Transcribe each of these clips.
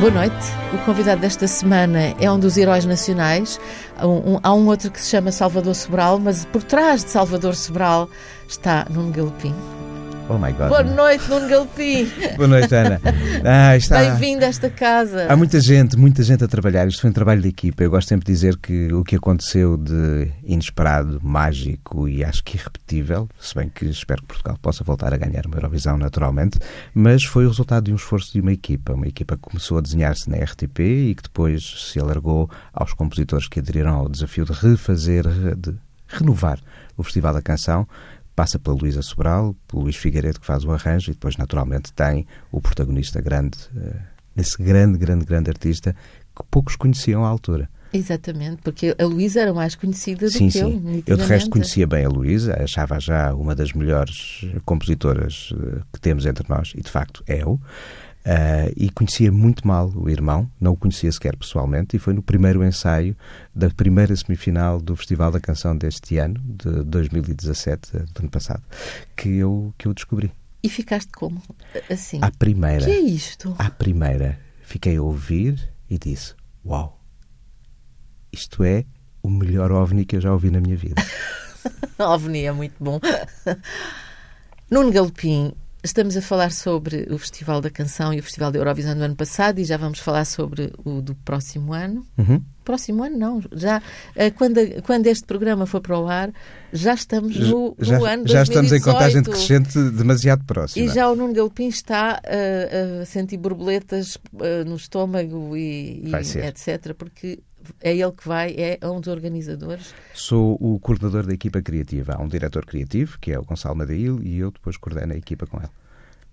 Boa noite. O convidado desta semana é um dos heróis nacionais. Um, um, há um outro que se chama Salvador Sobral, mas por trás de Salvador Sobral está Nuno Galopim. Oh my God. Boa noite, Nuno Galpim. Boa noite, Ana. Ah, está... Bem-vindo a esta casa. Há muita gente, muita gente a trabalhar. Isto foi um trabalho de equipa. Eu gosto sempre de dizer que o que aconteceu de inesperado, mágico e acho que irrepetível, se bem que espero que Portugal possa voltar a ganhar uma Eurovisão naturalmente, mas foi o resultado de um esforço de uma equipa. Uma equipa que começou a desenhar-se na RTP e que depois se alargou aos compositores que aderiram ao desafio de refazer, de renovar o Festival da Canção passa pela Luísa Sobral, pelo Luís Figueiredo que faz o arranjo e depois naturalmente tem o protagonista grande, uh, esse grande, grande, grande artista que poucos conheciam à altura. Exatamente, porque a Luísa era mais conhecida do sim, que sim. eu. Eu de resto conhecia bem a Luísa, achava já uma das melhores compositoras eh, que temos entre nós, e de facto é-o. Uh, e conhecia muito mal o irmão, não o conhecia sequer pessoalmente, e foi no primeiro ensaio da primeira semifinal do Festival da Canção deste ano, de 2017, do ano passado, que eu, que eu descobri. E ficaste como? Assim? À primeira. que é isto? À primeira. Fiquei a ouvir e disse: Uau! Isto é o melhor OVNI que eu já ouvi na minha vida. OVNI é muito bom. Nuno Galopim Estamos a falar sobre o Festival da Canção e o Festival da Eurovisão do ano passado e já vamos falar sobre o do próximo ano. Uhum. Próximo ano, não. Já, eh, quando, quando este programa for para o ar, já estamos no, já, no ano Já 2018. estamos em contagem decrescente demasiado próxima. E já o Nuno Galopim está a, a sentir borboletas uh, no estômago e, e etc. Porque é ele que vai, é um dos organizadores? Sou o coordenador da equipa criativa. Há um diretor criativo, que é o Gonçalo Madail, e eu depois coordeno a equipa com ele.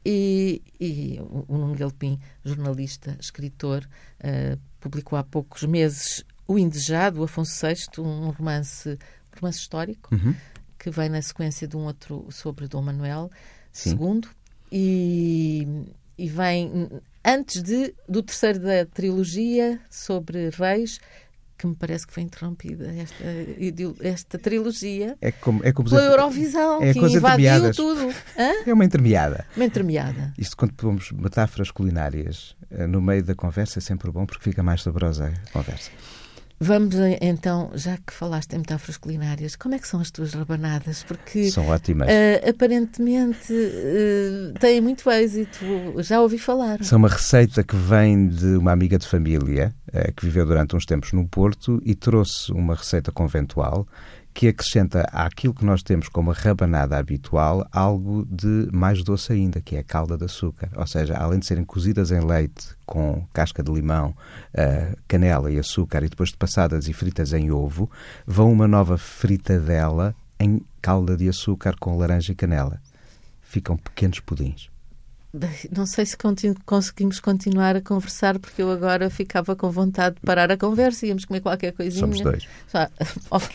E, e o Nuno Galpim, jornalista, escritor, uh, publicou há poucos meses O Indesejado, o Afonso VI, um romance, romance histórico, uhum. que vem na sequência de um outro sobre Dom Manuel Sim. II. E, e vem antes de, do terceiro da trilogia sobre reis, que me parece que foi interrompida esta, esta trilogia é como, é como pela Eurovisão, é que invadiu tudo. Hã? É uma intermeada. Uma intermeada. Isto quando pomos metáforas culinárias eh, no meio da conversa é sempre bom porque fica mais saborosa a conversa. Vamos então, já que falaste em metáforas culinárias, como é que são as tuas rabanadas? Porque são ótimas. Uh, aparentemente uh, têm muito êxito, já ouvi falar. São uma receita que vem de uma amiga de família uh, que viveu durante uns tempos no Porto e trouxe uma receita conventual que acrescenta àquilo que nós temos como a rabanada habitual algo de mais doce ainda, que é a calda de açúcar. Ou seja, além de serem cozidas em leite com casca de limão, uh, canela e açúcar e depois de passadas e fritas em ovo, vão uma nova fritadela em calda de açúcar com laranja e canela. Ficam pequenos pudins. Não sei se continu conseguimos continuar a conversar, porque eu agora ficava com vontade de parar a conversa e íamos comer qualquer coisinha. Somos dois. Ah, ok.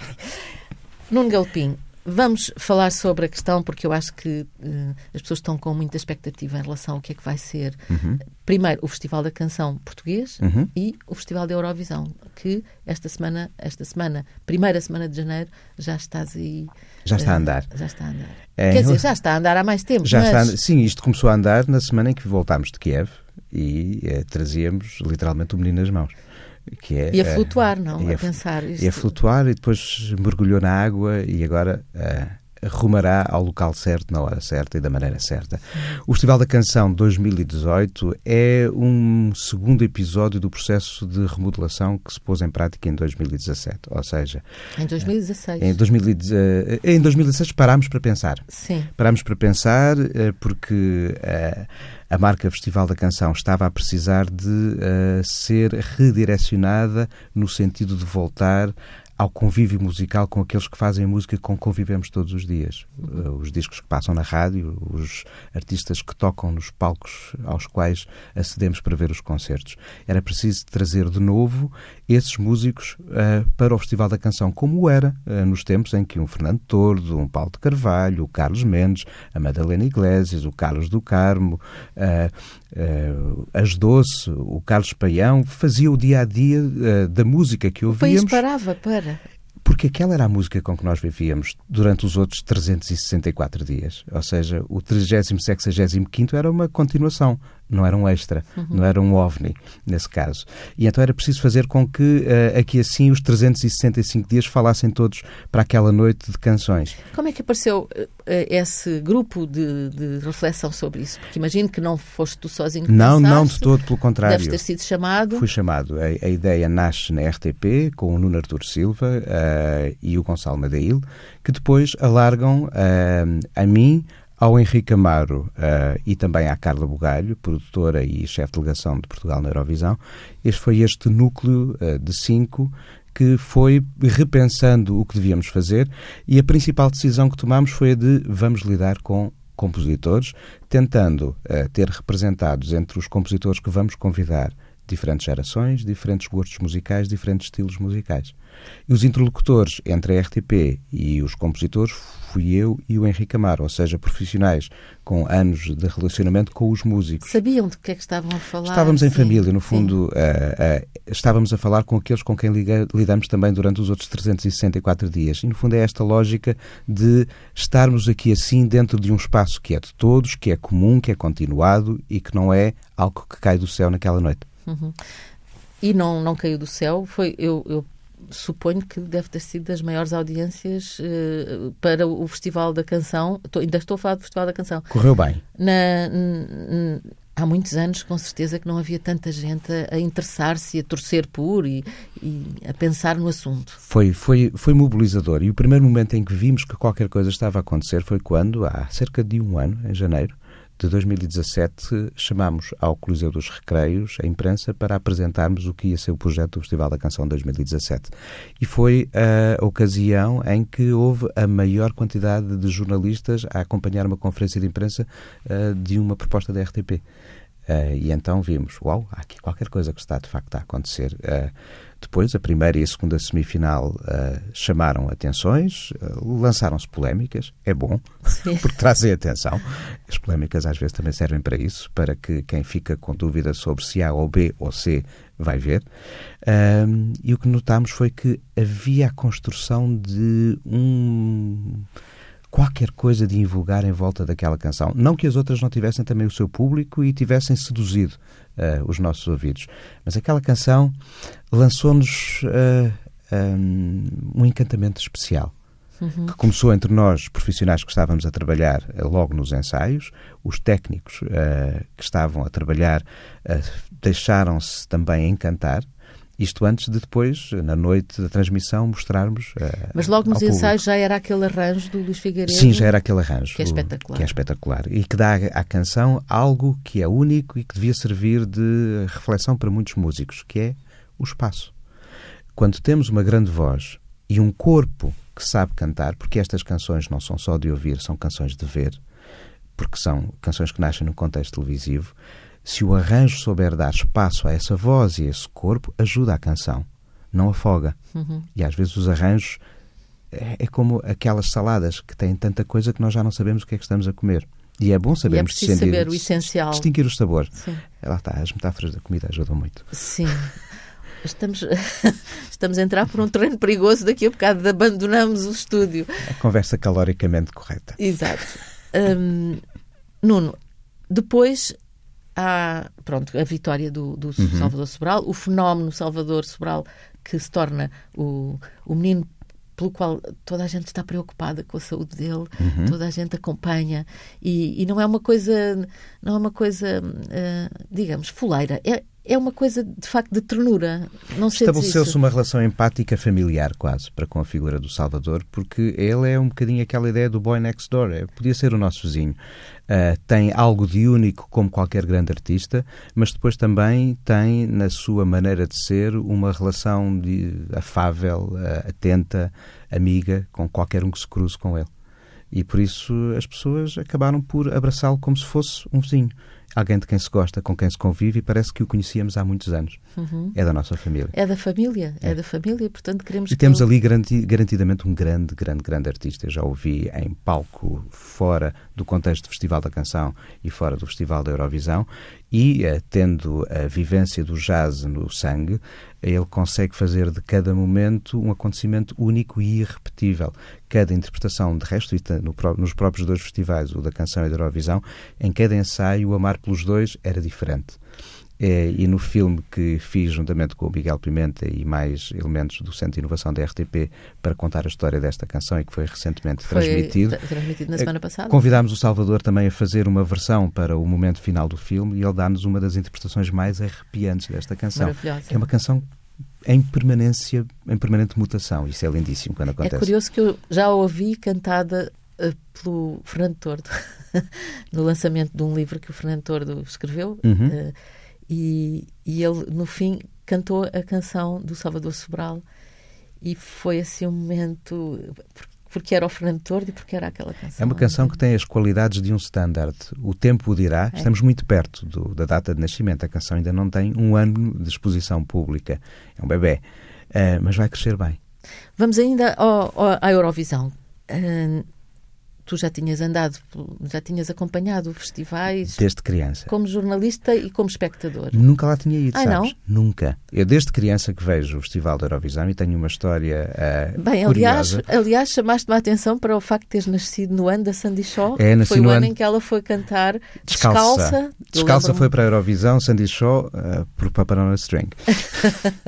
Nuno Galpim, vamos falar sobre a questão, porque eu acho que uh, as pessoas estão com muita expectativa em relação ao que é que vai ser. Uhum. Primeiro, o Festival da Canção Português uhum. e o Festival da Eurovisão, que esta semana, esta semana, primeira semana de janeiro, já estás aí. Já está a andar. Já está a andar. É, Quer dizer, já está a andar há mais tempo. Já mas... está, sim, isto começou a andar na semana em que voltámos de Kiev e eh, trazíamos literalmente o menino nas mãos. Que é, e a flutuar, uh, não? E a, a pensar. Isto... E a flutuar e depois mergulhou na água e agora uh, rumará ao local certo, na hora certa e da maneira certa. O Festival da Canção 2018 é um segundo episódio do processo de remodelação que se pôs em prática em 2017. Ou seja. Em 2016. Em, 2016, em 2016 parámos para pensar. Sim. Parámos para pensar porque a marca Festival da Canção estava a precisar de uh, ser redirecionada no sentido de voltar ao convívio musical com aqueles que fazem música com que convivemos todos os dias. Uh, os discos que passam na rádio, os artistas que tocam nos palcos aos quais acedemos para ver os concertos. Era preciso trazer de novo esses músicos uh, para o Festival da Canção, como era uh, nos tempos em que um Fernando Tordo, um Paulo de Carvalho, o Carlos Mendes, a Madalena Iglesias, o Carlos do Carmo, as Doce, o Carlos Paião, faziam o dia a dia da música que ouvíamos. O país parava para Porque aquela era a música com que nós vivíamos durante os outros 364 dias. Ou seja, o 30 era uma continuação, não era um extra, uhum. não era um ovni, nesse caso. E então era preciso fazer com que uh, aqui assim os 365 dias falassem todos para aquela noite de canções. Como é que apareceu uh, esse grupo de, de, reflexão sobre isso? Porque imagino que não foste tu sozinho que Não, pensaste, não de todo, pelo contrário. Deves ter sido chamado. Fui chamado. A, a ideia nasce na RTP, com o Nuno Artur Silva uh, e o Gonçalo Madeil, que depois alargam a mim, ao Henrique Amaro uh, e também à Carla Bugalho, produtora e chefe de delegação de Portugal na Eurovisão, este foi este núcleo uh, de cinco que foi repensando o que devíamos fazer e a principal decisão que tomamos foi a de vamos lidar com compositores, tentando uh, ter representados entre os compositores que vamos convidar diferentes gerações, diferentes gostos musicais, diferentes estilos musicais. E os interlocutores entre a RTP e os compositores fui eu e o Henrique Amaro, ou seja, profissionais com anos de relacionamento com os músicos. Sabiam de que é que estavam a falar? Estávamos em sim, família, no fundo, uh, uh, estávamos a falar com aqueles com quem liga, lidamos também durante os outros 364 dias. E, no fundo, é esta lógica de estarmos aqui assim dentro de um espaço que é de todos, que é comum, que é continuado e que não é algo que cai do céu naquela noite. Uhum. E não, não caiu do céu. Foi, eu, eu suponho que deve ter sido das maiores audiências uh, para o Festival da Canção. Estou, ainda estou a falar do Festival da Canção. Correu bem. Na, há muitos anos, com certeza, que não havia tanta gente a, a interessar-se, a torcer por e, e, a pensar no assunto. Foi, foi, foi mobilizador. E o primeiro momento em que vimos que qualquer coisa estava a acontecer foi quando, há cerca de um ano, em janeiro, de 2017, chamámos ao Coliseu dos Recreios a imprensa para apresentarmos o que ia ser o projeto do Festival da Canção 2017. E foi a ocasião em que houve a maior quantidade de jornalistas a acompanhar uma conferência de imprensa uh, de uma proposta da RTP. Uh, e então vimos, uau, há aqui qualquer coisa que está de facto a acontecer. Uh, depois, a primeira e a segunda semifinal uh, chamaram atenções, lançaram-se polémicas, é bom, porque trazem atenção. As polémicas às vezes também servem para isso, para que quem fica com dúvida sobre se A ou B ou C vai ver. Uh, e o que notámos foi que havia a construção de um qualquer coisa de invulgar em volta daquela canção. Não que as outras não tivessem também o seu público e tivessem seduzido uh, os nossos ouvidos, mas aquela canção lançou-nos uh, eh, um, um, encantamento especial. Uhum. Que começou entre nós, profissionais que estávamos a trabalhar uh, logo nos ensaios, os técnicos que estavam a trabalhar deixaram-se também encantar, isto antes de depois, na noite da transmissão, mostrarmos. Uh, Mas logo nos ensaios já era aquele arranjo do Luís Figueiredo? Sim, já era aquele arranjo. Que é espetacular. Que é espetacular. E que dá à canção algo que é único e que devia servir de reflexão para muitos músicos, que é o espaço. Quando temos uma grande voz e um corpo que sabe cantar, porque estas canções não são só de ouvir, são canções de ver, porque são canções que nascem no contexto televisivo se o arranjo souber dar espaço a essa voz e a esse corpo, ajuda a canção, não afoga. Uhum. E às vezes os arranjos é, é, como aquelas saladas que têm tanta coisa que nós já não sabemos o que é que estamos a comer. E é bom sabermos e é sentir, saber o essencial. Distinguir o sabor. Sim. Lá está, as metáforas da comida ajudam muito. Sim. Estamos, estamos a entrar por um terreno perigoso daqui a bocado, abandonamos o estúdio. A conversa caloricamente correta. Exato. Hum, Nuno, depois há pronto, a vitória do, do uhum. Salvador Sobral, o fenómeno Salvador Sobral que se torna o, o menino pelo qual toda a gente está preocupada com a saúde dele, uhum. toda a gente acompanha e, e, não é uma coisa, não é uma coisa, uh, digamos, fuleira. É, é uma coisa de facto de ternura. Estabeleceu-se uma relação empática familiar quase para com a figura do Salvador, porque ele é um bocadinho aquela ideia do boy next door, é, podia ser o nosso vizinho. Uh, tem algo de único como qualquer grande artista, mas depois também tem na sua maneira de ser uma relação de, afável, uh, atenta, amiga com qualquer um que se cruze com ele. E por isso as pessoas acabaram por abraçá-lo como se fosse um vizinho. Alguém de quem se gosta, com quem se convive e parece que o conhecíamos há muitos anos. Uhum. É da nossa família. É da família, é, é da família, portanto queremos E temos ali garanti garantidamente um grande, grande, grande artista. Eu já o vi em palco fora do contexto do Festival da Canção e fora do Festival da Eurovisão e, uh, tendo a vivência do jazz no sangue, ele consegue fazer de cada momento um acontecimento único e irrepetível. Cada interpretação, de resto, no, nos próprios dois festivais, o da canção e da Eurovisão, em cada ensaio, o Amar pelos Dois era diferente. É, e no filme que fiz juntamente com o Miguel Pimenta e mais elementos do Centro de Inovação da RTP para contar a história desta canção e que foi recentemente foi transmitido. transmitido na semana passada. Convidámos o Salvador também a fazer uma versão para o momento final do filme e ele dá-nos uma das interpretações mais arrepiantes desta canção. Que é uma canção em permanência, em permanente mutação. Isso é lindíssimo quando acontece. É curioso que eu já a ouvi cantada uh, pelo Fernando Tordo no lançamento de um livro que o Fernando Tordo escreveu. Uhum. Uh, e, e ele, no fim, cantou a canção do Salvador Sobral e foi assim um momento porque era o Fernando Tordo e porque era aquela canção. É uma canção que tem as qualidades de um standard. O tempo o dirá. É. Estamos muito perto do, da data de nascimento. A canção ainda não tem um ano de exposição pública. É um bebê. Uh, mas vai crescer bem. Vamos ainda ao, ao, à Eurovisão. Uh, tu já tinhas andado, já tinhas acompanhado festivais. Desde criança. Como jornalista e como espectador. Nunca lá tinha ido, ah, sabes? Não? Nunca. Eu desde criança que vejo o Festival da Eurovisão e tenho uma história uh, Bem, aliás, aliás chamaste-me a atenção para o facto de teres nascido no ano da Sandy Shaw. É, nasci foi no o ano, ano em que ela foi cantar descalça. Descalça, descalça foi para a Eurovisão, Sandy Shaw uh, por Paparona String.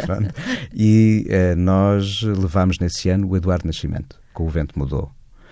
e uh, nós levámos nesse ano o Eduardo Nascimento, com o vento mudou.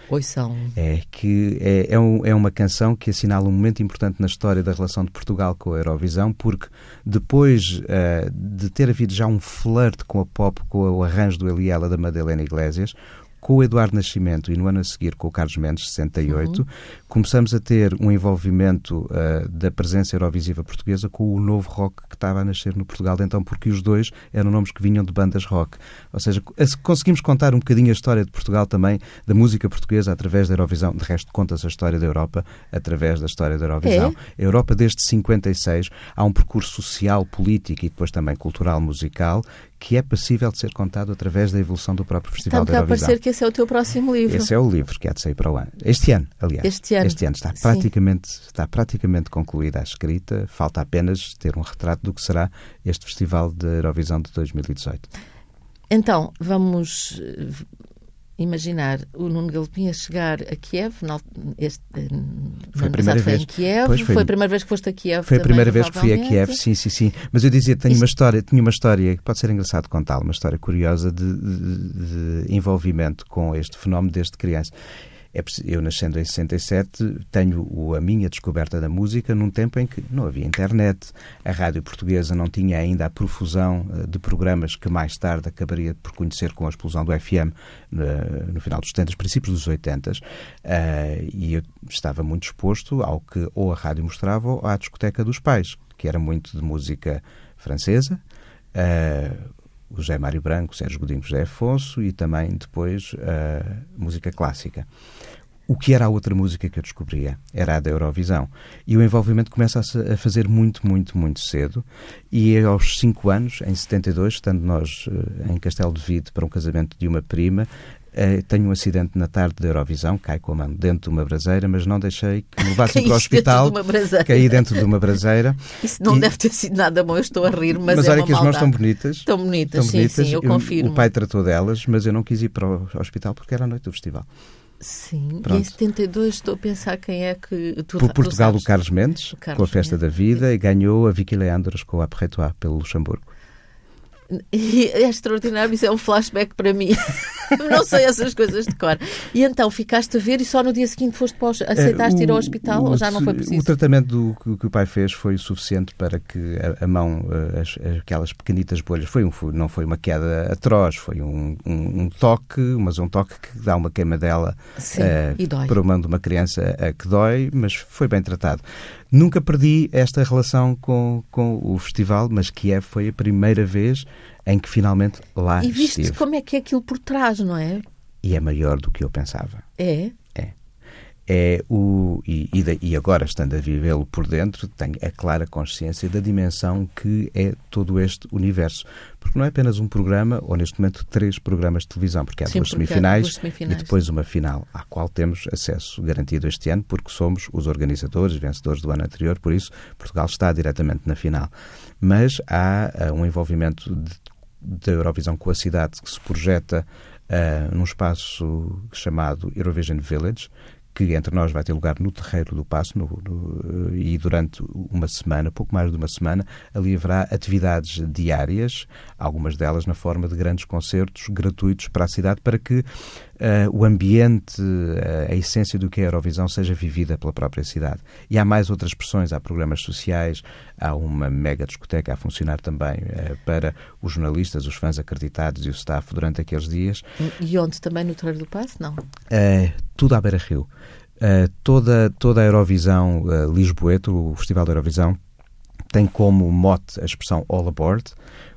Ouçam. É que é, é, um, é, uma canção que assinala um momento importante na história da relação de Portugal com a Eurovisão, porque depois uh, de ter havido já um flerte com a pop, com o arranjo do Eliela da Madalena Iglesias, com o Eduardo Nascimento e no ano a seguir com o Carlos Mendes, 68, uhum. começamos a ter um envolvimento uh, da presença eurovisiva portuguesa com o novo rock que estava a nascer no Portugal de então, porque os dois eram nomes que vinham de bandas rock. Ou seja, conseguimos contar um bocadinho a história de Portugal também, da música portuguesa através da Eurovisão. De resto, conta-se a história da Europa através da história da Eurovisão. É? A Europa, desde 56, há um percurso social, político e depois também cultural, musical, que é passível de ser contado através da evolução do próprio Festival Está da Eurovisão. a parecer que esse é o teu próximo livro. Esse é o livro que há de sair para o ano. Este ano, aliás. Este ano. Este ano está praticamente, está praticamente concluída a escrita. Falta apenas ter um retrato do que será este Festival da Eurovisão de 2018. Então, vamos imaginar o Nuno Galopim a chegar a Kiev, este, eh, foi a primeira vez. Foi Kiev, pois foi, foi a primeira vez que foste a Kiev. Foi também, a primeira vez que fui a Kiev, sim, sim, sim. Mas eu dizia, tenho Isto... uma história, tinha uma história que pode ser engraçado contá-la, uma história curiosa de, de, de envolvimento com este fenómeno desde criança. É, eu, nascendo em 67, tenho a minha descoberta da música num tempo em que não havia internet, a rádio portuguesa não tinha ainda a profusão eh, de programas que mais tarde acabaria por conhecer com a explosão do FM no final dos 70, princípios dos 80, eh, e eu estava muito exposto ao que ou a rádio mostrava ou à discoteca dos pais, que era muito de música francesa, eh, o José Mário Branco, Sérgio Godinho José Afonso e também depois a música clássica. O que era a outra música que eu descobria? Era a da Eurovisão. E o envolvimento começa a, fazer muito, muito, muito cedo. E aos 5 anos, em 72, estando nós eh, em Castelo de Vide para um casamento de uma prima, Uh, tenho um acidente na tarde da Eurovisão, cai com a mão dentro de uma braseira, mas não deixei que me levassem para o hospital. Dentro de caí dentro de uma braseira. Isso não e... deve ter sido nada bom, eu estou a rir, mas, mas é olha que as mãos estão bonitas. Estão bonitas, estão bonitas. sim, sim, eu confirmo. O pai tratou delas, mas eu não quis ir para o hospital porque era a noite do festival. Sim, Pronto. e em 72 estou a pensar quem é que... Tu, Por Portugal, o Carlos Mendes, Carlos com a Festa Mendes. da Vida, e ganhou a Vicky Leandros com a Après pelo Luxemburgo. E é extraordinário, isso é um flashback para mim. não sei essas coisas de cor. E então ficaste a ver e só no dia seguinte foste para o, aceitaste é, ir ao hospital o, ou já não foi preciso? O tratamento do, que, que, o pai fez foi suficiente para que a, a mão, eh, as, aquelas pequenitas bolhas, foi um, não foi uma queda atroz, foi um, um, um toque, mas um toque que dá uma queimadela Sim, uh, e dói. para o mão de uma criança uh, que dói, mas foi bem tratado. Nunca perdi esta relação com, com o festival, mas Kiev foi a primeira vez em que finalmente lá e viste estive. como é que é aquilo por trás, não é? E é maior do que eu pensava. É? É. o e, e, agora estando a vivê-lo por dentro tenho a clara consciência da dimensão que é todo este universo porque não é apenas um programa ou neste momento três programas de televisão porque há Sim, duas, porque semifinais, há duas semifinais e depois uma final à qual temos acesso garantido este ano porque somos os organizadores vencedores do ano anterior por isso Portugal está diretamente na final mas há uh, um envolvimento da Eurovisão com a cidade que se projeta uh, num espaço chamado Eurovision Village, que entre nós vai ter lugar no Terreiro do Passo no, no, e durante uma semana, pouco mais de uma semana, ali haverá atividades diárias, algumas delas na forma de grandes concertos gratuitos para a cidade, para que uh, o ambiente, uh, a essência do que é a Eurovisão seja vivida pela própria cidade. E há mais outras expressões, há programas sociais, há uma mega discoteca a funcionar também uh, para os jornalistas, os fãs acreditados e o staff durante aqueles dias. E onde também no Terreiro do Passo, não? tudo à beira-rio. Toda, toda a Eurovisão Lisboeta, o Festival da Eurovisão, tem como mote a expressão All Aboard,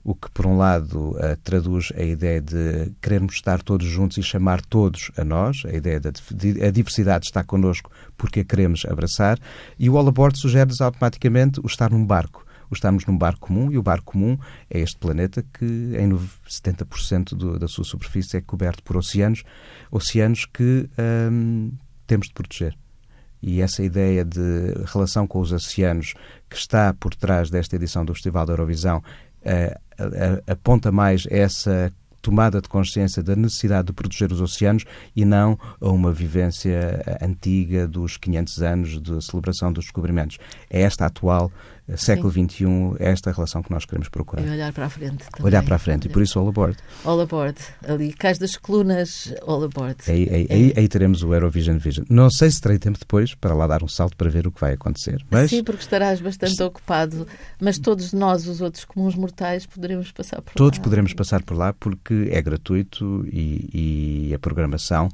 o que, por um lado, uh, traduz a ideia de querermos estar todos juntos e chamar todos a nós, a ideia da a diversidade está connosco porque a queremos abraçar, e o All Aboard sugere-nos automaticamente o estar num barco. O estarmos num barco comum, e o barco comum é este planeta que, em 70% do, da sua superfície, é coberto por oceanos, oceanos que um, temos de proteger. E essa ideia de relação com os oceanos que está por trás desta edição do Festival da Eurovisão aponta mais essa tomada de consciência da necessidade de proteger os oceanos e não a uma vivência antiga dos 500 anos de celebração dos descobrimentos. É esta atual século XXI, é esta relação que nós queremos procurar. E olhar para a frente. Também. Olhar para a frente, e por isso all aboard. All aboard, ali, cais das colunas, all aboard. Aí, aí, é. aí, aí, teremos o Eurovision Vision. Não sei se terei tempo depois para lá dar um salto para ver o que vai acontecer. Mas... Sim, porque estarás bastante ocupado, mas todos nós, os outros comuns mortais, poderemos passar por todos lá. Todos poderemos passar por lá porque é gratuito e, e a programação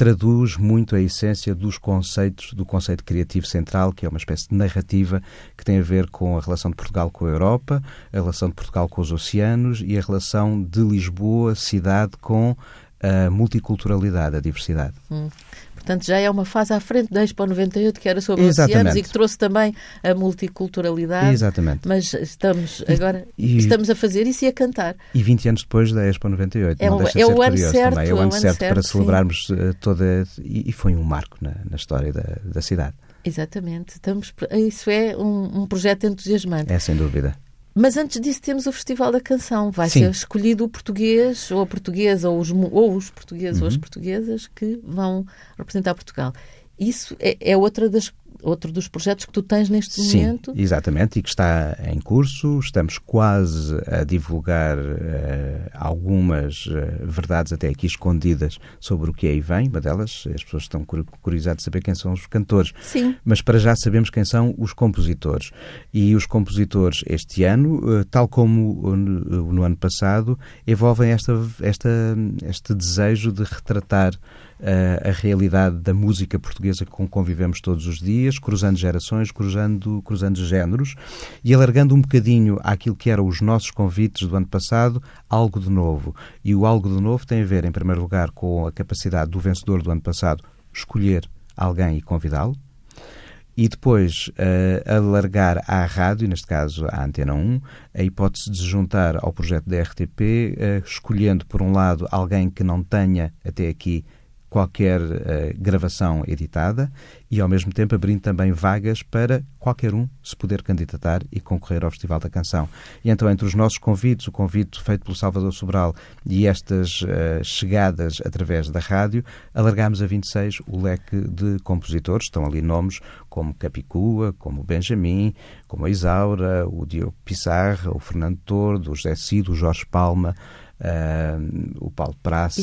traduz muito a essência dos conceitos, do conceito criativo central, que é uma espécie de narrativa que tem a ver com a relação de Portugal com a Europa, a relação de Portugal com os oceanos e a relação de Lisboa, cidade, com a multiculturalidade, a diversidade. Hum. Portanto, já é uma fase à frente da Expo 98, que era sobre Exatamente. oceanos e que trouxe também a multiculturalidade. Exatamente. Mas estamos agora e, estamos a fazer isso e a cantar. E 20 anos depois da Expo 98. É, não deixa é de ser o ano certo, também. É o ano, é certo, certo, para celebrarmos sim. Eh, toda. E, e, foi um marco na, na história da, da cidade. Exatamente. Estamos, isso é um, um projeto entusiasmante. É, sem dúvida. Mas antes disso temos o Festival da Canção. Vai Sim. ser escolhido o português ou a portuguesa ou os, ou os portugueses uhum. ou as uhum. portuguesas que vão representar Portugal. Isso é, é outra das outro dos projetos que tu tens neste Sim, momento. exatamente, e que está em curso. Estamos quase a divulgar uh, algumas uh, verdades até aqui escondidas sobre o que aí vem. Uma delas, as pessoas estão curiosas de saber quem são os cantores. Sim. Mas para já sabemos quem são os compositores. E os compositores este ano, uh, tal como no, no, ano passado, envolvem esta, esta, este desejo de retratar a realidade da música portuguesa com que convivemos todos os dias, cruzando gerações, cruzando, cruzando géneros e alargando um bocadinho aquilo que eram os nossos convites do ano passado, algo de novo. E o algo de novo tem a ver, em primeiro lugar, com a capacidade do vencedor do ano passado escolher alguém e convidá-lo, e depois uh, alargar à rádio, neste caso à Antena 1, a hipótese de juntar ao projeto da RTP, uh, escolhendo, por um lado, alguém que não tenha até aqui qualquer uh, gravação editada e, ao mesmo tempo, abrindo também vagas para qualquer um se poder candidatar e concorrer ao Festival da Canção. E então, entre os nossos convites, o convite feito pelo Salvador Sobral e estas uh, chegadas através da rádio, alargámos a 26 o leque de compositores. Estão ali nomes como Capicua, como Benjamin, como a Isaura, o Diogo Pissarra, o Fernando Tordo, o José Cido, o Jorge Palma, Uh, o Paulo Praça,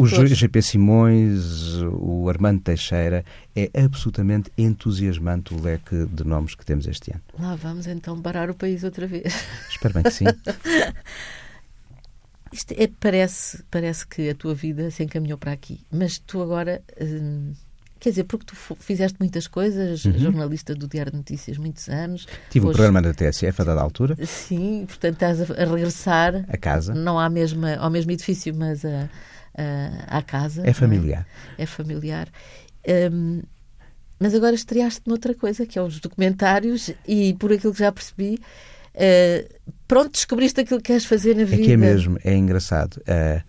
o GP Simões, o Armando Teixeira. É absolutamente entusiasmante o leque de nomes que temos este ano. Lá vamos então parar o país outra vez. Espero bem que sim. Isto é, parece, parece que a tua vida se encaminhou para aqui, mas tu agora. Hum, Quer dizer, porque tu fizeste muitas coisas, uhum. jornalista do Diário de Notícias muitos anos. Tive o um programa da TSF a dada altura. Sim, portanto estás a, a, regressar. A casa. Não à mesma, ao mesmo edifício, mas a, a, à casa. É familiar. É? é? familiar. Um, mas agora estreaste noutra coisa, que é os documentários, e por aquilo que já percebi, uh, pronto, descobriste aquilo que queres fazer na vida. É que é mesmo, é engraçado. Uh,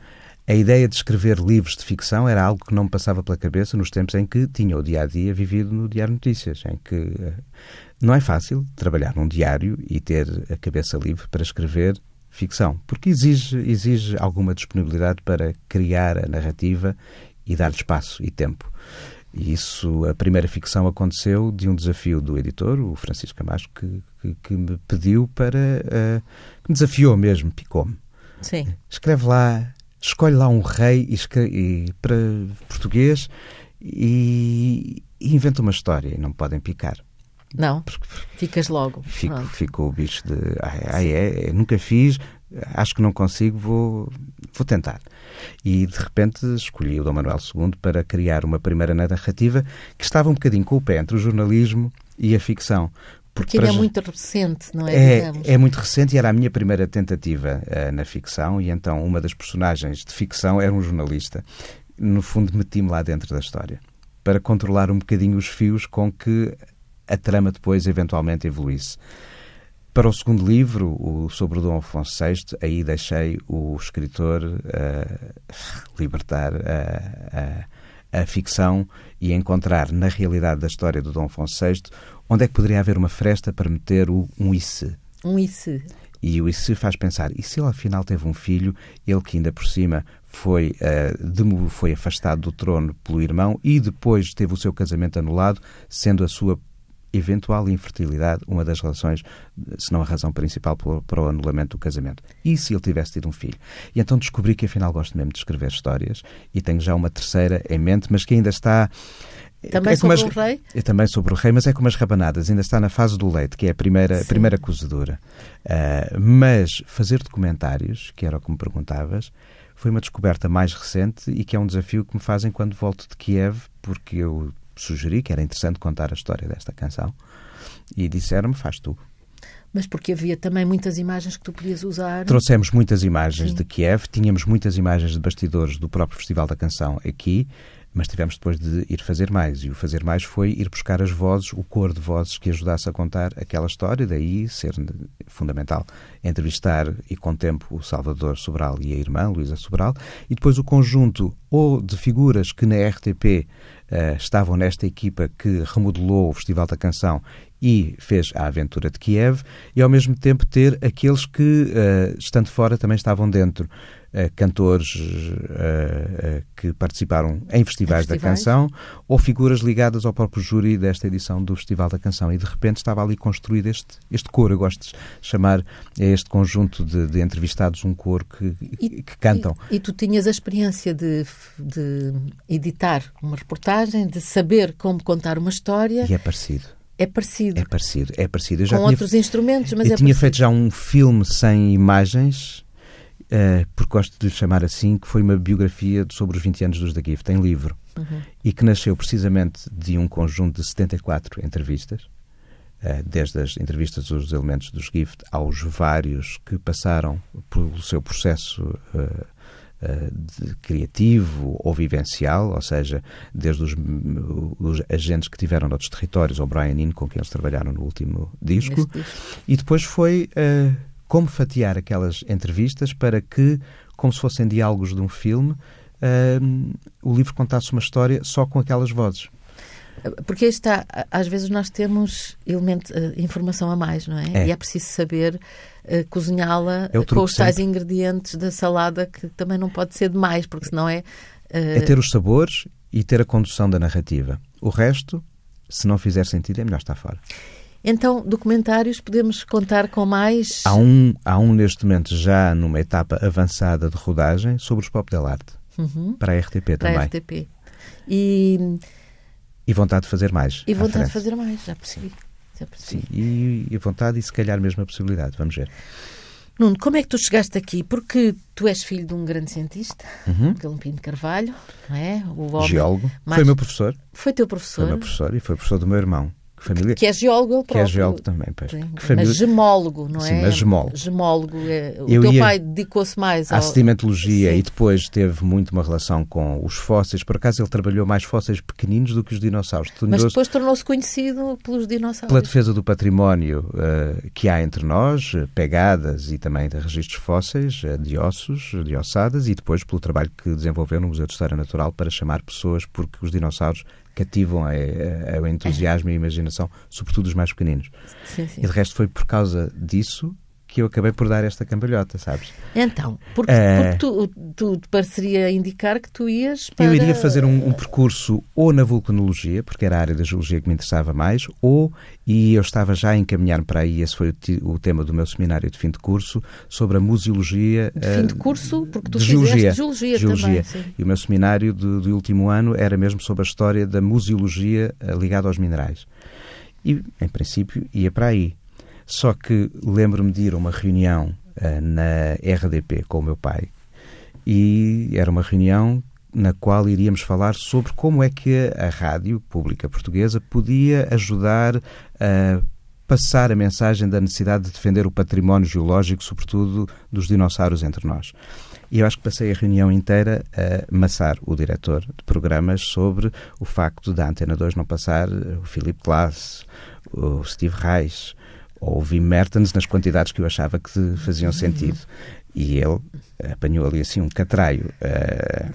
a ideia de escrever livros de ficção era algo que não me passava pela cabeça nos tempos em que tinha o dia a dia vivido no Diário Notícias, em que uh, não é fácil trabalhar num diário e ter a cabeça livre para escrever ficção, porque exige, exige alguma disponibilidade para criar a narrativa e dar espaço e tempo. E isso, a primeira ficção aconteceu de um desafio do editor, o Francisco Camacho, que, que, que me pediu para. Uh, que me desafiou mesmo, picou-me. Sim. Escreve lá, escolhe lá um rei e para português e, e, inventa uma história e não podem picar. Não, ficas logo. Fico, fico o bicho de. Ah, ah é, é, nunca fiz, acho que não consigo, vou, vou tentar. E de repente escolhi o Dom Manuel II para criar uma primeira narrativa que estava um bocadinho com o pé entre o jornalismo e a ficção. Porque, ele é muito recente, não é? É, é, muito recente e era a minha primeira tentativa uh, na ficção, e então uma das personagens de ficção era um jornalista. No fundo, meti-me lá dentro da história para controlar um bocadinho os fios com que a trama depois eventualmente evoluísse. Para o segundo livro, o sobre o Dom Afonso VI, aí deixei o escritor uh, libertar a, a, a, ficção e encontrar na realidade da história do Dom Afonso VI onde é que poderia haver uma fresta para meter o, um ICE. Um ICE. E o ICE faz pensar, e se ele afinal teve um filho, ele que ainda por cima foi, uh, de, foi afastado do trono pelo irmão e depois teve o seu casamento anulado, sendo a sua eventual infertilidade uma das razões, se não a razão principal para o anulamento do casamento. E se ele tivesse tido um filho? E então descobri que afinal gosto mesmo de escrever histórias e tenho já uma terceira em mente, mas que ainda está também é sobre o rei? É também sobre o rei, mas é como as rabanadas, ainda está na fase do leite, que é a primeira, a primeira cozedura. Uh, mas fazer documentários, que era o que me perguntavas, foi uma descoberta mais recente e que é um desafio que me fazem quando volto de Kiev, porque eu sugeri que era interessante contar a história desta canção e disseram-me: faz tu. Mas porque havia também muitas imagens que tu podias usar. Trouxemos muitas imagens Sim. de Kiev, tínhamos muitas imagens de bastidores do próprio Festival da Canção aqui, mas tivemos depois de ir fazer mais. E o fazer mais foi ir buscar as vozes, o cor de vozes que ajudasse a contar aquela história, daí ser fundamental entrevistar e com tempo o Salvador Sobral e a irmã Luísa Sobral, e depois o conjunto ou de figuras que na RTP uh, estavam nesta equipa que remodelou o Festival da Canção e fez a aventura de Kiev, e ao mesmo tempo ter aqueles que, uh, estando fora, também estavam dentro. Uh, cantores uh, que participaram em festivais, em festivais, da canção ou figuras ligadas ao próprio júri desta edição do Festival da Canção. E de repente estava ali construído este, este coro. Eu gosto de chamar este conjunto de, de entrevistados um coro que, e, que cantam. E, e, tu tinhas a experiência de, de editar uma reportagem, de saber como contar uma história. E é parecido. É parecido. É parecido, é parecido. Eu já Com tinha, outros instrumentos, mas eu é tinha parecido. feito já um filme sem imagens, uh, porque gosto de chamar assim, que foi uma biografia sobre os 20 anos dos da Gift, em livro, uhum. e que nasceu precisamente de um conjunto de 74 entrevistas, uh, desde as entrevistas dos elementos dos Gift aos vários que passaram pelo seu processo uh, de criativo ou vivencial, ou seja, desde os, os, agentes que tiveram noutros territórios, ou Brian Eno, com quem eles trabalharam no último disco, e depois foi uh, como fatiar aquelas entrevistas para que, como se fossem diálogos de um filme, uh, o livro contasse uma história só com aquelas vozes. Porque está, às vezes nós temos elemento, informação a mais, não é? é. E é preciso saber uh, cozinhá-la é com os tais ingredientes da salada que também não pode ser demais, porque senão é. Uh... É ter os sabores e ter a condução da narrativa. O resto, se não fizer sentido, é melhor estar fora. Então, documentários podemos contar com mais. Há um, há um neste momento, já numa etapa avançada de rodagem, sobre os Pop del Arte. Uhum. Para a RTP para também. Para a RTP. E. E vontade de fazer mais. E vontade de fazer mais, já percebi. Sim, e, e vontade e se calhar mesmo a possibilidade. Vamos ver. Nuno, como é que tu chegaste aqui? Porque tu és filho de um grande cientista, uhum. Galopim de Carvalho, não é? O Geólogo. Mais... Foi meu professor. Foi teu professor? Foi meu professor e foi professor do meu irmão. Família. Que é geólogo ele próprio. Que é geólogo também, pois. Sim, família... Mas gemólogo, não Sim, é? mas gemólogo. Gemólogo. É... O Eu teu ia- pai dedicou-se mais À ao... sedimentologia Sim. e depois teve muito uma relação com os fósseis. Por acaso ele trabalhou mais fósseis pequeninos do que os dinossauros. Mas depois tornou-se conhecido pelos dinossauros. pela defesa do património eh, que há entre nós, pegadas e também de registros fósseis, eh, de ossos, de ossadas, e depois pelo trabalho que desenvolveu no Museu de História Natural para chamar pessoas, porque os dinossauros cativam o entusiasmo e a imaginação, sobretudo os mais pequeninos. Sim, sim. E de resto foi por causa disso que eu acabei por dar esta cambalhota, sabes? Então, porque, É. porque tu, tu te pareceria indicar que tu ias para... Eu iria fazer um, um percurso ou na vulcanologia, porque era a área da geologia que me interessava mais, ou, e eu estava já a encaminhar para aí, esse foi o, o tema do meu seminário de fim de curso, sobre a museologia. De eh, fim de curso, porque tu de fizeste geologia. geologia, Geologia. também. sim. E o meu seminário do, do último ano era mesmo sobre a história da museologia eh, ligada aos minerais. E, em princípio, ia para aí. Só que lembro-me de ir a uma reunião eh, na RDP com o meu pai e era uma reunião na qual iríamos falar sobre como é que a rádio pública portuguesa podia ajudar a passar a mensagem da necessidade de defender o património geológico, sobretudo dos dinossauros entre nós. E eu acho que passei a reunião inteira a maçar o diretor de programas sobre o facto da Antena 2 não passar o Philip Glass, o Steve Reich ou o Wim Mertens nas quantidades que eu achava que faziam sentido. E ele apanhou ali assim um catraio eh,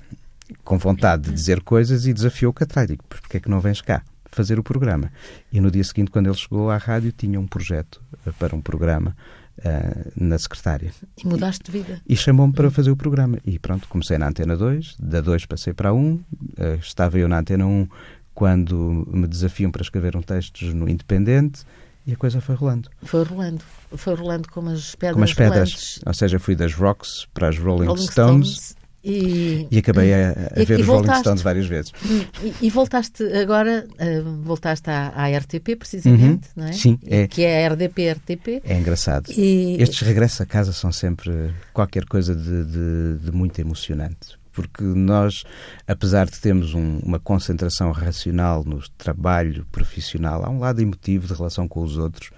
com vontade de dizer coisas e desafiou o catraio. Digo, "Pois porquê é que não vens cá fazer o programa? E no dia seguinte, quando ele chegou à rádio, tinha um projeto eh, para um programa eh, na secretária. E mudaste de vida. E chamou-me para fazer o programa. E pronto, comecei na Antena 2, da 2 passei para a 1, eh, estava eu na Antena 1 quando me desafiam para escrever um texto no Independente e a coisa foi rolando. Foi rolando. Foi rolando como as pedras Como as pedras. rolantes. Ou seja, fui das Rocks para as Rolling, Rolling Stones, Stones. E, e acabei a, a E- ver e os Rolling. Stones várias vezes. e, voltaste agora, eh, voltaste à, à RTP, precisamente, Uhum. não é? Sim, é. Que é a RDP-RTP. É engraçado. Estes regressos a casa são sempre qualquer coisa de, de- de muito emocionante. Porque nós, apesar de termos um- uma concentração racional no trabalho profissional, há um lado emotivo de relação com os outros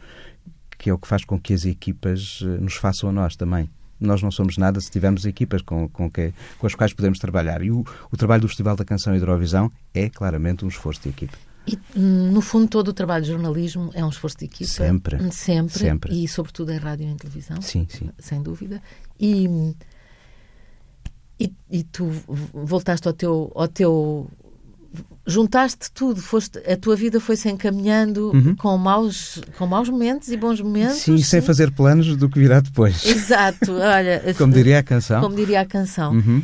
que é o que faz com que as equipas eh, nos façam a nós também. Nós não somos nada se tivermos equipas com, com, que, com as quais podemos trabalhar. E o, o trabalho do Festival da Canção e da Eurovisão é claramente um esforço de equipa. E, hum, no fundo, todo o trabalho de jornalismo é um esforço de equipa. Sempre. Hum, Sempre. Sempre. E, sobretudo, em rádio e em televisão. Sim, sim. Sem dúvida. E, e, e tu voltaste ao teu, ao teu. Juntaste tudo, foste, a tua vida foi-se encaminhando Uhum. com, maus, com maus momentos e bons momentos. Sim, sem fazer planos do que virá depois. Exato, olha. Como diria a canção. Como diria a canção. Uhum.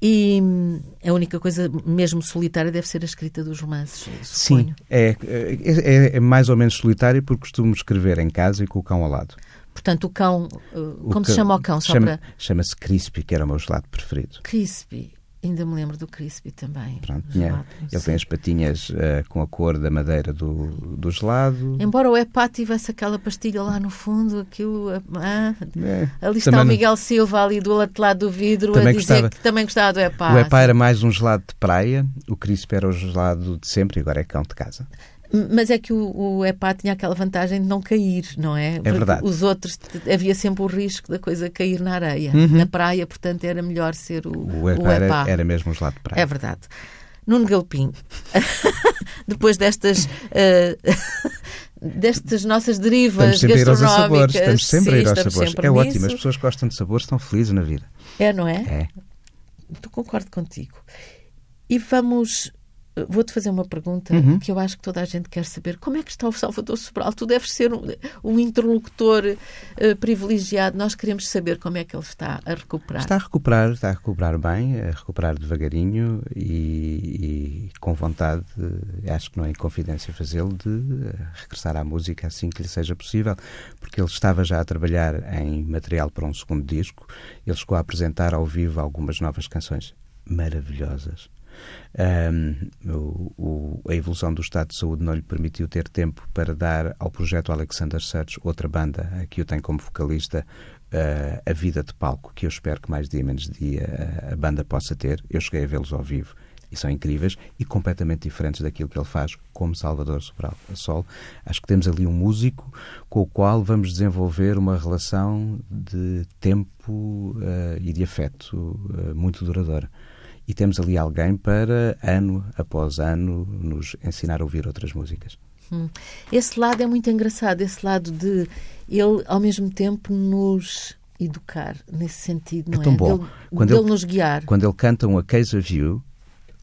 E hum, a única coisa mesmo solitária deve ser a escrita dos romances, Sim, suponho. é, é, é mais ou menos solitário porque costumo escrever em casa e com o cão ao lado. Portanto, o cão, uh, O como se cão- chama o cão? Chama- para Chama-se Crispy, que era o meu gelado preferido. Crispy. Ainda me lembro do Crispy também. Pronto, gelado, ele sim. tem as patinhas eh, com a cor da madeira do, do gelado. Embora o Epá tivesse aquela pastilha lá no fundo, aquilo. ah, É, ali está o Miguel Silva ali do outro lado do vidro a dizer gostava. que também gostava do Epá. o Epá era mais um gelado de praia, o Crispy era o gelado de sempre e agora é cão de casa. Mas é que o, o Epá tinha aquela vantagem de não cair, não é? Porque verdade. Os outros, havia sempre o risco da coisa cair na areia. Uhum. Na praia, portanto, era melhor ser o, O Epá, era, era mesmo gelado de praia. É verdade. Nuno Galpim, depois destas, eh, destas nossas derivas Estamos sempre a ir aos gastronómicas. sabores, estamos sempre a sim, ir aos sabores. É nisso. ótimo, as pessoas gostam de sabores estão felizes na vida. É, não é? É. Tu concordo contigo. E vamos. Vou-te fazer uma pergunta Uhum. que eu acho que toda a gente quer saber. Como é que está o Salvador Sobral? Tu deves ser um, um interlocutor eh, privilegiado. Nós queremos saber como é que ele está a recuperar. Está a recuperar, está a recuperar bem, a recuperar devagarinho e, e com vontade, eh, acho que não é inconfidência fazê-lo, de eh, regressar à música assim que lhe seja possível, porque ele estava já a trabalhar em material para um segundo disco, ele chegou a apresentar ao vivo algumas novas canções maravilhosas. Ahm, o- o- a evolução do estado de saúde não lhe permitiu ter tempo para dar ao projeto Alexander Such, outra banda que o tem como vocalista, eh, a vida de palco que eu espero que mais dia menos dia eh, a banda possa ter. Eu cheguei a vê-los ao vivo e são incríveis e completamente diferentes daquilo que ele faz como Salvador a Sol. Acho que temos ali um músico com o qual vamos desenvolver uma relação de tempo uh, e de afeto uh, muito duradoura. E temos ali alguém para, ano após ano, nos ensinar a ouvir outras músicas. Hum. Esse lado é muito engraçado, esse lado de ele, ao mesmo tempo, nos educar nesse sentido, não é? Tão bom. Dele, quando dele ele, nos guiar. Quando ele canta um A Case of You,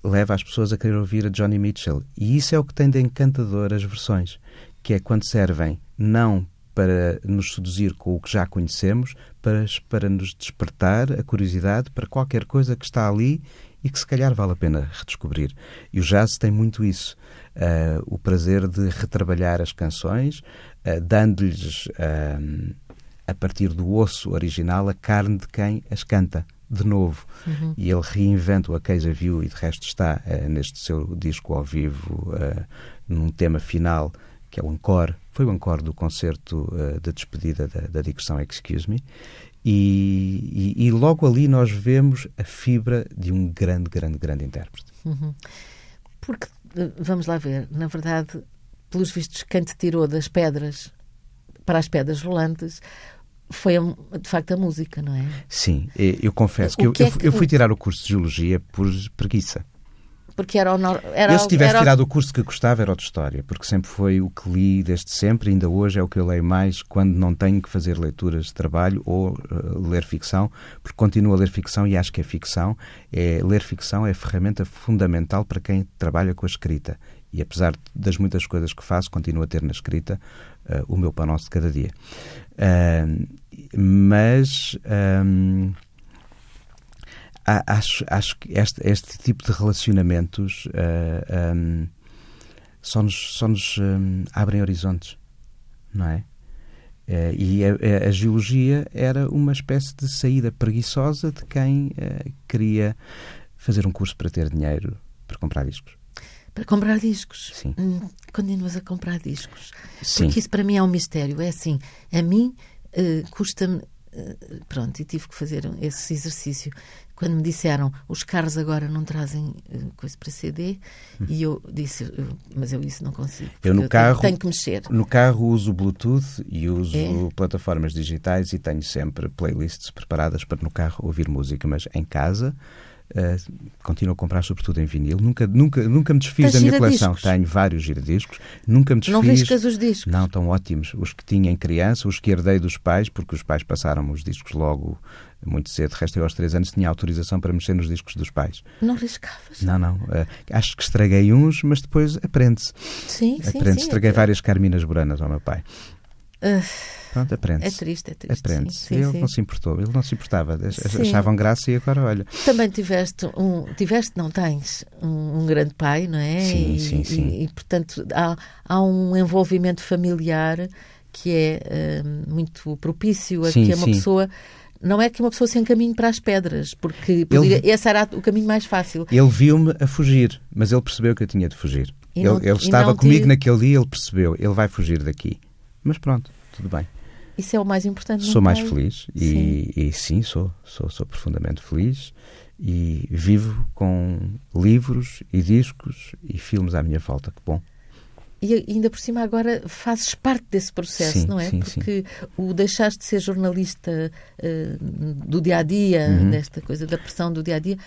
leva as pessoas a querer ouvir a Johnny Mitchell. E isso é o que tem de encantador as versões, que é quando servem não para nos seduzir com o que já conhecemos, para, para nos despertar a curiosidade para qualquer coisa que está ali e que se calhar vale a pena redescobrir. E o jazz tem muito isso. Uh, o prazer de retrabalhar as canções, uh, dando-lhes, uh, a partir do osso original, a carne de quem as canta de novo. Uhum. E ele reinventa o A Case You e de resto está neste seu disco ao vivo, num tema final, que é o encore. Foi o encore do concerto uh, de despedida da, da digressão Excuse Me. E, e, e, logo ali nós vemos a fibra de um grande, grande, grande intérprete. Uhum. Porque, vamos lá ver, na verdade, pelos vistos, quem te tirou das pedras para as pedras rolantes foi de facto a música, não é? Sim, eu confesso que, que eu, é que, eu, fui tirar o curso de Geologia por preguiça. Porque era o. Era, eu, se tivesse era... tirado o curso que gostava, era o de História, porque sempre foi o que li desde sempre, ainda hoje é o que eu leio mais quando não tenho que fazer leituras de trabalho ou uh, ler ficção, porque continuo a ler ficção e acho que a ficção, é, ler ficção é a ferramenta fundamental para quem trabalha com a escrita. E apesar das muitas coisas que faço, continuo a ter na escrita uh, o meu pão nosso de cada dia. Uh, mas um, acho, acho que este, este tipo de relacionamentos uh, um, só nos, só nos um, abrem horizontes, não é? Uh, e a, a, geologia era uma espécie de saída preguiçosa de quem uh, queria fazer um curso para ter dinheiro para comprar discos. Para comprar discos. Sim. Hum, continuas a comprar discos. Sim. Porque isso para mim é um mistério. É assim, a mim uh, custa-me. Uh, pronto, e tive que fazer esse exercício. Quando me disseram os carros agora não trazem uh, coisa para CD, hum. e eu disse, mas eu isso não consigo. Eu no eu carro tenho, que mexer. No carro uso Bluetooth e uso é. plataformas digitais e tenho sempre playlists preparadas para no carro ouvir música, mas em casa Uh, continuo a comprar sobretudo em vinil. Nunca, nunca, nunca me desfiz da minha coleção. Tenho vários giradiscos. Nunca me desfiz. Não riscas os discos? Não, estão ótimos. Os que tinha em criança, os que herdei dos pais, porque os pais passaram os discos logo muito cedo. De resto, eu aos três anos tinha autorização para mexer nos discos dos pais. Não riscavas? Não, não. Uh, acho que estraguei uns, mas depois aprende-se. Sim, sim, Aprende-se. Estraguei várias Carminas Buranas ao meu pai. Pronto, aprende É triste, é triste. Aprende sim, ele sim. não se importou, ele não se importava. Achavam graça e agora olha. Também tiveste um. Tiveste, não tens, um, um grande pai, não é? Sim, e, sim, sim. E, e portanto há, há um envolvimento familiar que é uh, muito propício a sim, que uma sim. pessoa não é que uma pessoa se encaminhe para as pedras, porque poderia, ele, esse era o caminho mais fácil. Ele viu-me a fugir, mas ele percebeu que eu tinha de fugir. Ele, não, ele, estava comigo te... naquele dia, ele percebeu, ele vai fugir daqui. Mas pronto, tudo bem. Isso é o mais importante. Sou mais feliz e sim. e sim, sou, sou, sou profundamente feliz e vivo com livros e discos e filmes à minha falta. Que bom. E ainda por cima agora fazes parte desse processo, sim, não é? Sim, Porque sim. o deixaste de ser jornalista uh, do dia a dia, uhum. desta coisa da pressão do dia a dia,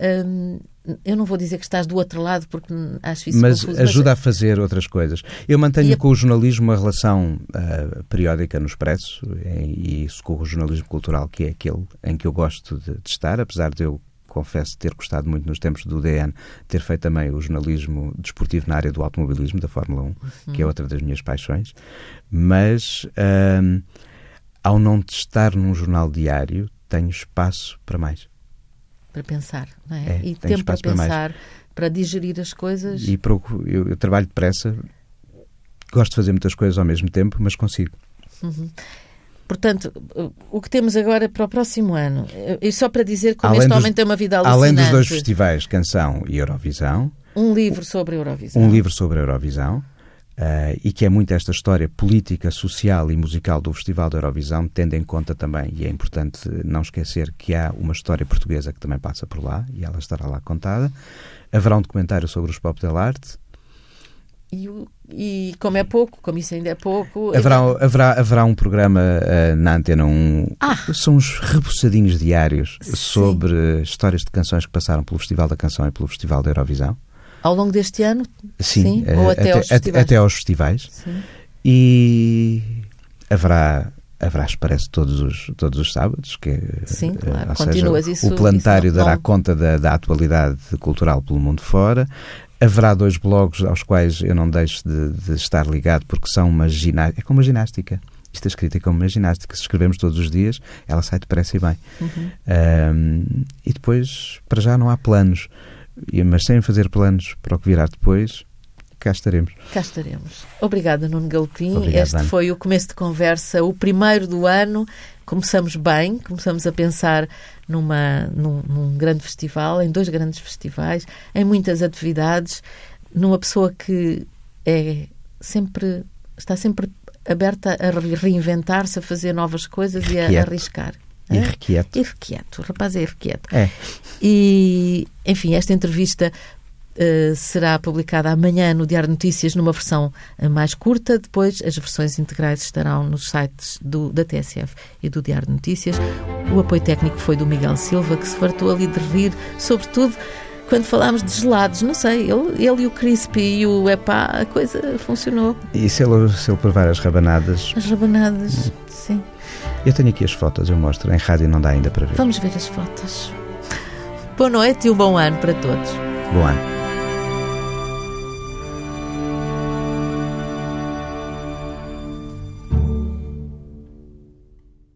uh, eu não vou dizer que estás do outro lado porque acho isso mas confuso, ajuda mas... a fazer outras coisas. Eu mantenho a... com o jornalismo uma relação uh, periódica no Expresso e isso com o jornalismo cultural, que é aquele em que eu gosto de, de estar, apesar de eu confesso ter gostado muito nos tempos do DN, ter feito também o jornalismo desportivo na área do automobilismo, da Fórmula 1, uhum. que é outra das minhas paixões, mas um, ao não estar num jornal diário, tenho espaço para mais. Para pensar, não é? é e tempo para pensar, para, para, digerir as coisas. E procuro, eu, eu, trabalho depressa, gosto de fazer muitas coisas ao mesmo tempo, mas consigo. Uhum. Portanto, o que temos agora para o próximo ano, e só para dizer como além este dos, homem tem uma vida alucinante. Além dos dois festivais, Canção e Eurovisão. Um livro sobre a Eurovisão. Um livro sobre a Eurovisão. Uh, e que é muito esta história política, social e musical do Festival da Eurovisão, tendo em conta também, e é importante não esquecer que há uma história portuguesa que também passa por lá, e ela estará lá contada. Haverá um documentário sobre os Pop del Arte. E, e, como é pouco, como isso ainda é pouco. Haverá, haverá, haverá um programa uh, na Antena 1. Ah. São uns rebuçadinhos diários Sim. sobre histórias de canções que passaram pelo Festival da Canção e pelo Festival da Eurovisão. Ao longo deste ano? Sim, Sim? ou até, até, aos festivais? Até aos festivais. Sim. E haverá haverá, parece, todos os, todos os sábados. Que, Sim, eh, claro. Continuas seja, isso. O planetário isso dará conta da, da, atualidade cultural pelo mundo fora. Haverá dois blogs aos quais eu não deixo de, de estar ligado porque são uma ginástica. É como uma ginástica. Isto é escrito é como uma ginástica. Se escrevemos todos os dias, ela sai depressa e bem. Uhum. Um, e depois, para já, não há planos mas sem fazer planos para o que virá depois, cá estaremos. Cá estaremos. Obrigada, Nuno Galpim. Obrigado, este Ana. foi o começo de conversa, o primeiro do ano. Começamos bem, começamos a pensar numa, num, num grande festival, em dois grandes festivais, em muitas atividades, numa pessoa que é sempre está sempre aberta a reinventar-se, a fazer novas coisas e a, a arriscar. Irrequieto. Irrequieto, o rapaz é irrequieto. É. E, enfim, esta entrevista Uh, será publicada amanhã no Diário Notícias numa versão uh, mais curta. Depois, as versões integrais estarão nos sites do, da TSF e do Diário Notícias. O apoio técnico foi do Miguel Silva, que se fartou ali de rir, sobretudo quando falámos de gelados. Não sei, ele, ele e o Crispy e o Epá, a coisa funcionou. E se ele, se ele provar as rabanadas? As rabanadas, sim. Eu tenho aqui as fotos, eu mostro. Em rádio não dá ainda para ver. Vamos ver as fotos. Boa noite e um bom ano para todos. Bom ano.